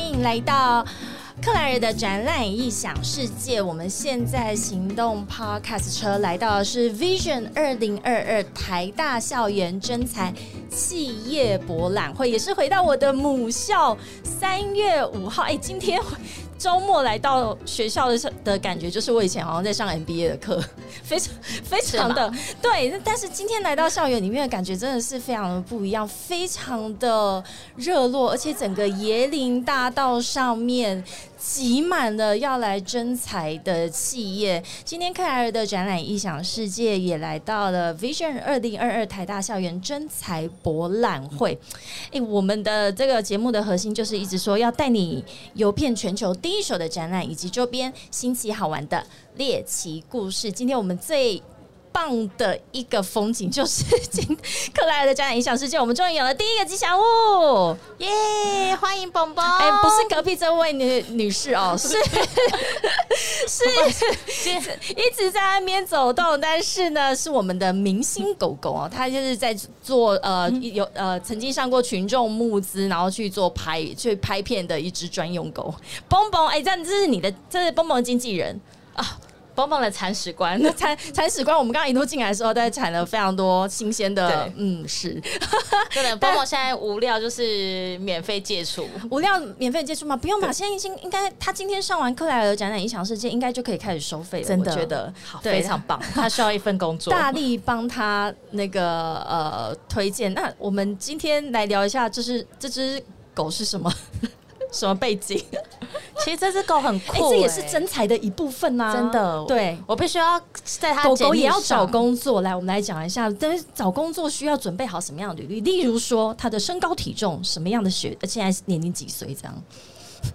欢迎来到克莱尔的展览异想世界。我们现在行动 Podcast 车来到的是 Vision 二零二二台大校园真才企业博览会，也是回到我的母校。三月五号，哎，今天。周末来到学校的的感觉，就是我以前好像在上 MBA 的课，非常非常的对。但是今天来到校园里面的感觉，真的是非常的不一样，非常的热络，而且整个椰林大道上面。挤满了要来征才的企业。今天克莱尔的展览《异想世界》也来到了 Vision 二零二二台大校园征才博览会。哎，我们的这个节目的核心就是一直说要带你游遍全球第一手的展览以及周边新奇好玩的猎奇故事。今天我们最。棒的一个风景就是今 克莱尔的家长影响世界，我们终于有了第一个吉祥物，耶！欢迎蹦蹦。哎，不是隔壁这位女女士哦，是 是一直在那边走动，但是呢，是我们的明星狗狗哦，它就是在做呃有呃曾经上过群众募资，然后去做拍去拍片的一只专用狗，蹦蹦。哎，这这是你的，这是蹦蹦经纪人啊。蹦蹦的铲屎官，铲铲屎官，我们刚刚一路进来的时候，在铲了非常多新鲜的，嗯，是。对的，蹦蹦现在无料就是免费接触，无料免费接触吗？不用吧，现在已经应该，他今天上完克莱尔展览影响世界，应该就可以开始收费了。真的，觉得好，非常棒。他需要一份工作，大力帮他那个呃推荐。那我们今天来聊一下，就是这只狗是什么？什么背景？其实这只狗很酷，这也是真才的一部分呐！真的，对我必须要在它狗狗也要找工作。来，我们来讲一下，但是找工作需要准备好什么样的履历？例如说，它的身高体重，什么样的学，现在年龄几岁这样。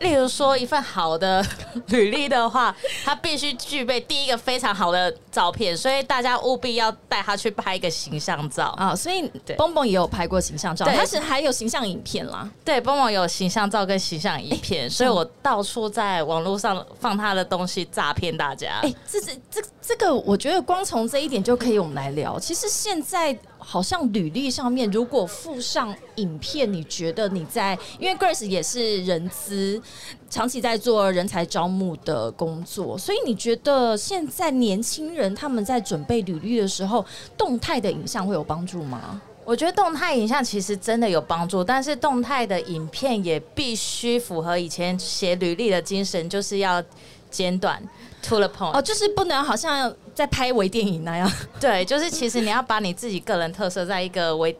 例如说，一份好的 履历的话，他必须具备第一个非常好的照片，所以大家务必要带他去拍一个形象照啊。所以，蹦蹦也有拍过形象照，但是还有形象影片啦。对，蹦蹦有形象照跟形象影片，所以我到处在网络上放他的东西诈骗大家。哎，这是这这个，我觉得光从这一点就可以我们来聊。其实现在。好像履历上面如果附上影片，你觉得你在因为 Grace 也是人资，长期在做人才招募的工作，所以你觉得现在年轻人他们在准备履历的时候，动态的影像会有帮助吗？我觉得动态影像其实真的有帮助，但是动态的影片也必须符合以前写履历的精神，就是要简短。To the point 哦，就是不能好像在拍微电影那样。对，就是其实你要把你自己个人特色在一个微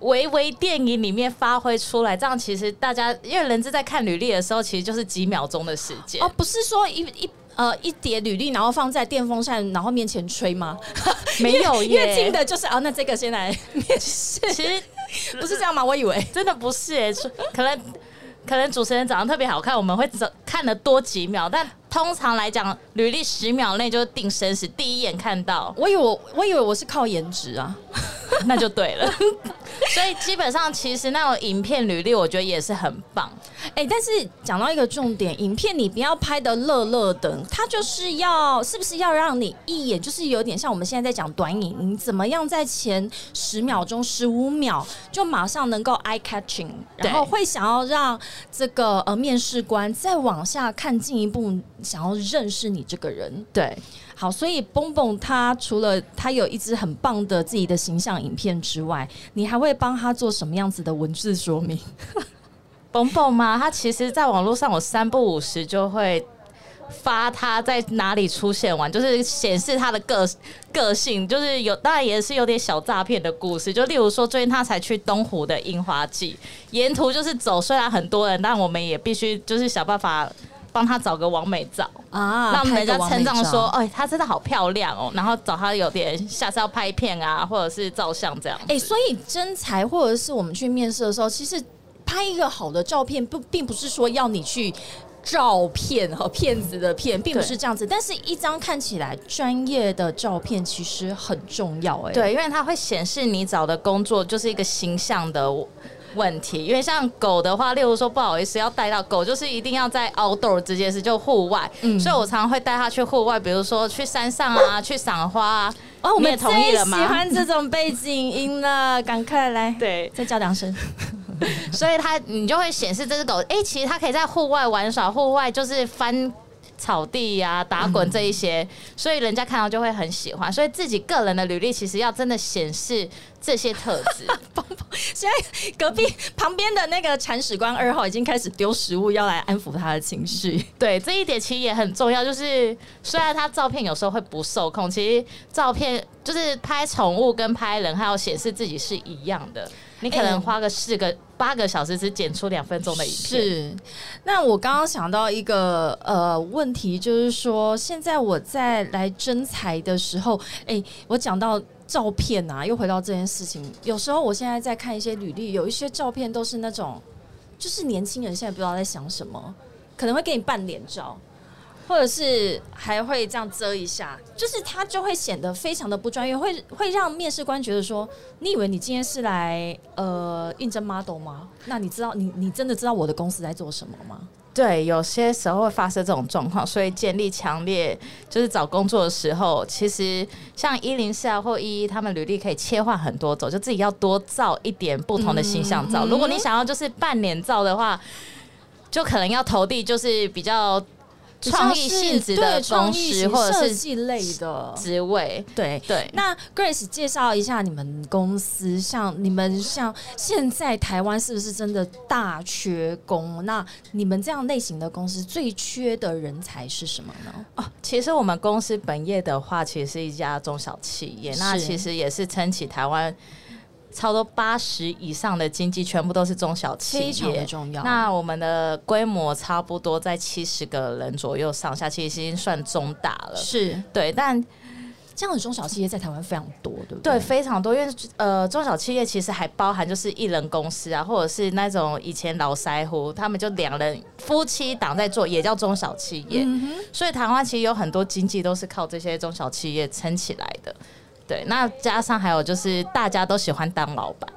微微电影里面发挥出来，这样其实大家因为人质在看履历的时候，其实就是几秒钟的时间。哦，不是说一一呃一叠履历，然后放在电风扇然后面前吹吗？没有，越近的就是啊，那这个先来面试。其实 不是这样吗？我以为真的不是哎，可能可能主持人长得特别好看，我们会走看的多几秒，但。通常来讲，履历十秒内就定生死，第一眼看到。我以为我以为我是靠颜值啊，那就对了。所以基本上，其实那种影片履历，我觉得也是很棒。哎，但是讲到一个重点，影片你不要拍的乐乐的，它就是要是不是要让你一眼就是有点像我们现在在讲短影，你怎么样在前十秒钟、十五秒就马上能够 eye catching，然后会想要让这个呃面试官再往下看进一步。想要认识你这个人，对，好，所以蹦蹦他除了他有一支很棒的自己的形象影片之外，你还会帮他做什么样子的文字说明？蹦蹦吗？他其实在网络上，我三不五时就会发他在哪里出现完，就是显示他的个个性，就是有当然也是有点小诈骗的故事，就例如说最近他才去东湖的樱花季，沿途就是走，虽然很多人，但我们也必须就是想办法。帮他找个完美照啊，让人家称赞说：“哎，她真的好漂亮哦。”然后找她有点下次要拍片啊，或者是照相这样。哎，所以真才或者是我们去面试的时候，其实拍一个好的照片，不并不是说要你去照片和骗子的骗，并不是这样子。但是一张看起来专业的照片其实很重要。哎，对，因为它会显示你找的工作就是一个形象的。问题，因为像狗的话，例如说不好意思要带到狗，就是一定要在 outdoor 这件事，就户外，所以我常常会带它去户外，比如说去山上啊，去赏花啊。哦，我们也同意了吗？喜欢这种背景音了，赶快来，对，再叫两声。所以它你就会显示这只狗，哎、其实它可以在户外玩耍，户外就是翻。草地呀、打滚这一些，所以人家看到就会很喜欢。所以自己个人的履历其实要真的显示这些特质。现在隔壁旁边的那个铲屎官二号已经开始丢食物，要来安抚他的情绪。对，这一点其实也很重要。就是虽然他照片有时候会不受控，其实照片就是拍宠物跟拍人，还有显示自己是一样的。你可能花个四个、八个小时，只剪出两分钟的影片。是，那我刚刚想到一个呃问题，就是说现在我在来征才的时候，哎、我讲到。照片啊，又回到这件事情。有时候我现在在看一些履历，有一些照片都是那种，就是年轻人现在不知道在想什么，可能会给你半脸照，或者是还会这样遮一下，就是他就会显得非常的不专业，会会让面试官觉得说，你以为你今天是来呃应征 model 吗？那你知道你你真的知道我的公司在做什么吗？对，有些时候会发生这种状况，所以建立强烈就是找工作的时候，其实像一零四啊或一一，他们履历可以切换很多种，就自己要多照一点不同的形象照。嗯如果你想要就是半脸照的话，就可能要投递就是比较创意性质的对创公司意设或者是计类的，职位。对。对，那 Grace 介绍一下你们公司，像你们像现在台湾是不是真的大缺工？那你们这样类型的公司最缺的人才是什么呢？哦，其实我们公司本业的话，其实是一家中小企业，那其实也是撑起台湾超多八十以上的经济，全部都是中小企非常的业。重要。那我们的规模差不多在七十个人左右上下，其实已经算中大了。是对，但这样的中小企业在台湾非常多，对不对对？非常多，因为呃中小企业其实还包含就是一人公司啊，或者是那种以前老腮胡，他们就两人夫妻档在做，也叫中小企业。嗯，所以台湾其实有很多经济都是靠这些中小企业撑起来的。对，那加上还有就是大家都喜欢当老板，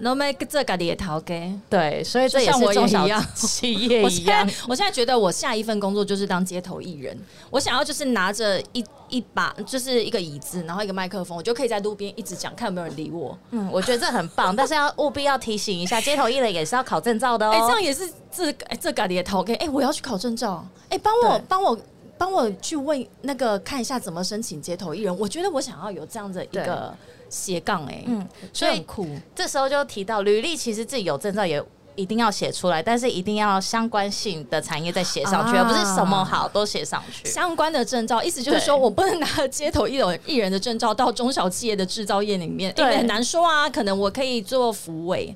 那么这个也逃给。对，所以这也是中小一样 企业我现在一样。我现在觉得我下一份工作就是当街头艺人，我想要就是拿着一一把就是一个椅子，然后一个麦克风，我就可以在路边一直讲，看有没有人理我。嗯，我觉得这很棒，但是要务必要提醒一下，街头艺人也是要考证照的哦。哎、这样也是这哎、这个也逃给哎，我要去考证照，哎、帮我对帮我。帮我去问那个看一下怎么申请街头艺人，我觉得我想要有这样的一个斜杠哎，嗯，所所以以很酷，这时候就提到履历，其实自己有证照也。一定要写出来，但是一定要相关性的产业再写上去，啊而不是什么好都写上去。相关的证照，意思就是说我不能拿街头艺人艺人的证照到中小企业的制造业里面，因为对很难说啊，可能我可以做服委。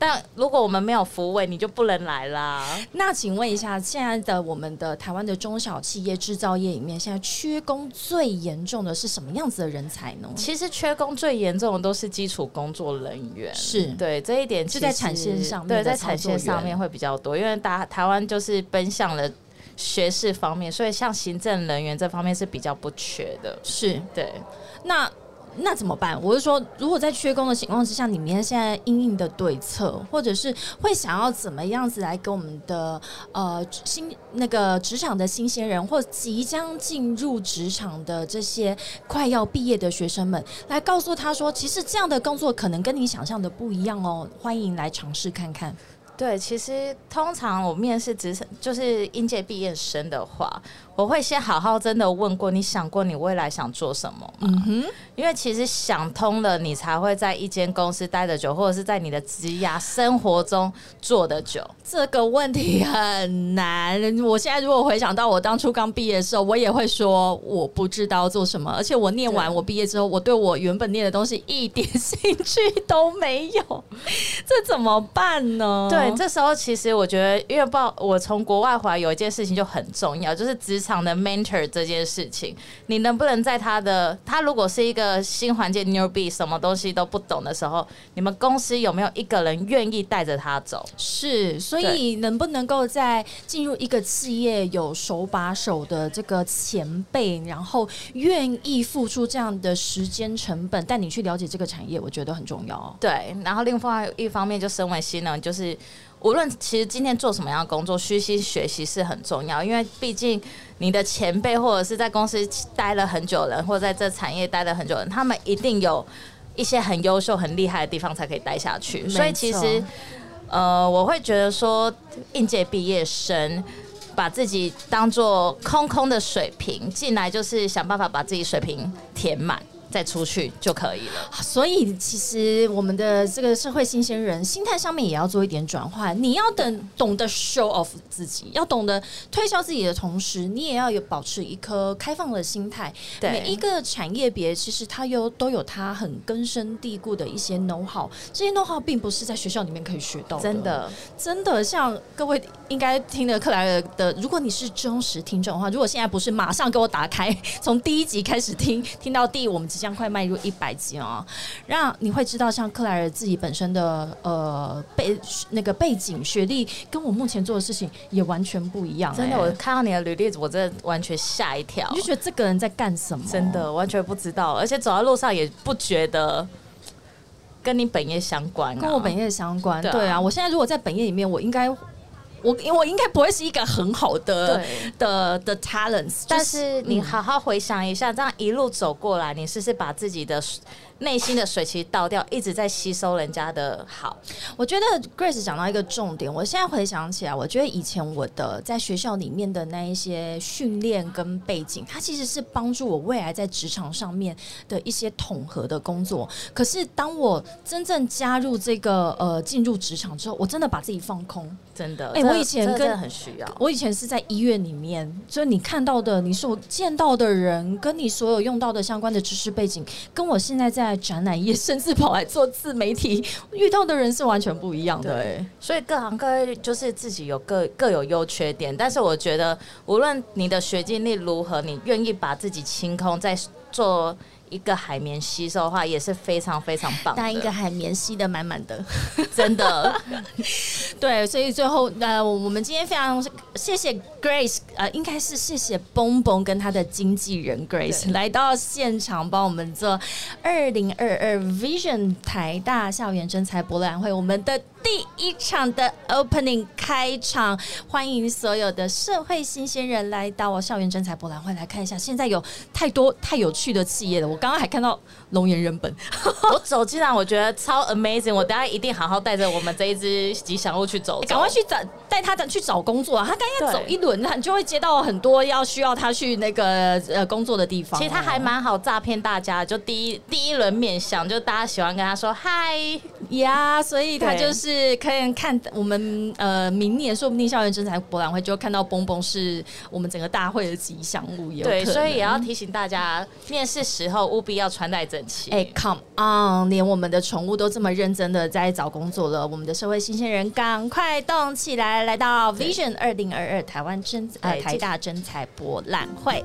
但如果我们没有服委，你就不能来啦。那请问一下，现在的我们的台湾的中小企业制造业里面，现在缺工最严重的是什么样子的人才呢？其实缺工最严重的都是基础工作人员，是对这一点就在产线上面对，在产线上面会比较多，因为大台湾就是奔向了学士方面，所以像行政人员这方面是比较不缺的。是对，那那怎么办？我是说，如果在缺工的情况之下，你们现在应应的对策，或者是会想要怎么样子来给我们的呃新那个职场的新鲜人，或即将进入职场的这些快要毕业的学生们，来告诉他说，其实这样的工作可能跟你想象的不一样哦，欢迎来尝试看看。对，其实通常我面试职场就是应届毕业生的话，我会先好好真的问过，你想过你未来想做什么吗？嗯哼，因为其实想通了，你才会在一间公司待得久，或者是在你的职涯生活中做得久。这个问题很难。我现在如果回想到我当初刚毕业的时候，我也会说我不知道做什么，而且我念完我毕业之后，我对我原本念的东西一点兴趣都没有，这怎么办呢？对，这时候其实我觉得，因为报我从国外回来，有一件事情就很重要，就是职场的 mentor 这件事情，你能不能在他的他如果是一个新环境 newbie，什么东西都不懂的时候，你们公司有没有一个人愿意带着他走？是，所以能不能够在进入一个企业有手把手的这个前辈，然后愿意付出这样的时间成本，带你去了解这个产业，我觉得很重要哦。对，然后另外一方面，就身为新人，就是无论其实今天做什么样的工作，虚心学习是很重要，因为毕竟你的前辈或者是在公司待了很久的人，或者在这产业待了很久的人，他们一定有一些很优秀、很厉害的地方才可以待下去。所以其实呃，我会觉得说，应届毕业生把自己当做空空的水瓶进来，就是想办法把自己水瓶填满。再出去就可以了。所以其实我们的这个社会新鲜人心态上面也要做一点转换。你要等懂得 show off 自己，要懂得推销自己的同时，你也要有保持一颗开放的心态。每一个产业别，其实它有都有它很根深蒂固的一些 know how，这些 know how 并不是在学校里面可以学到的。真的，真的，像各位应该听的克莱尔的，如果你是忠实听众的话，如果现在不是马上给我打开，从第一集开始听，听到第我们即将快迈入一百集哦，让你会知道，像克莱尔自己本身的呃背那个背景学历，跟我目前做的事情也完全不一样、真的，哎我看到你的履历，我真的完全吓一跳你就，觉得这个人在干什么？真的完全不知道，而且走在路上也不觉得跟你本业相关、啊，跟我本业相关。对啊对啊，我现在如果在本业里面，我应该。我我应该不会是一个很好的的的 talents，但就是嗯你好好回想一下，这样一路走过来，你是不是把自己的内心的水其实倒掉，一直在吸收人家的好？我觉得 Grace 讲到一个重点，我现在回想起来，我觉得以前我的在学校里面的那一些训练跟背景，它其实是帮助我未来在职场上面的一些统合的工作。可是当我真正加入这个呃进入职场之后，我真的把自己放空。真的，哎这我以前真的很需要。我以前是在医院里面，所以你看到的、你所见到的人，跟你所有用到的相关的知识背景，跟我现在在展览业，甚至跑来做自媒体遇到的人是完全不一样的。所以各行各业就是自己有各各有优缺点，但是我觉得无论你的学经历如何，你愿意把自己清空，在做一个海绵吸收的话，也是非常非常棒的。当一个海绵吸的满满的，真的，对，所以最后呃，我们今天非常谢谢 Grace，呃，应该是谢谢蹦蹦跟他的经纪人 Grace 来到现场帮我们做二零二二 Vision 台大校园真才博览会，我们的第一场的 Opening 开场，欢迎所有的社会新鲜人来到我校园真才博览会来看一下，现在有太多太有趣的企业了，我刚刚还看到龙岩人本，我走进来我觉得超 amazing，我等下一定好好带着我们这一只吉祥物去走走，赶快去找带他的去找工作啊！他刚要走一轮，他你就会接到很多要需要他去那个呃工作的地方哦。其实他还蛮好诈骗大家，就第一第一轮面相，就大家喜欢跟他说嗨，呀所以他就是可以看我们呃明年说不定校园征才博览会就看到蹦蹦是我们整个大会的吉祥物，对，所以也要提醒大家，面试时候务必要穿戴整齐。哎、c o m e on！连我们的宠物都这么认真的在找工作了，我们的社会新鲜人赶快动起来，来到 Vision 二零二二台湾真呃哎台大真才博览会。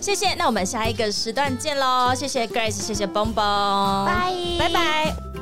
谢谢，那我们下一个时段见喽！谢谢 Grace，谢谢蹦蹦，拜拜拜。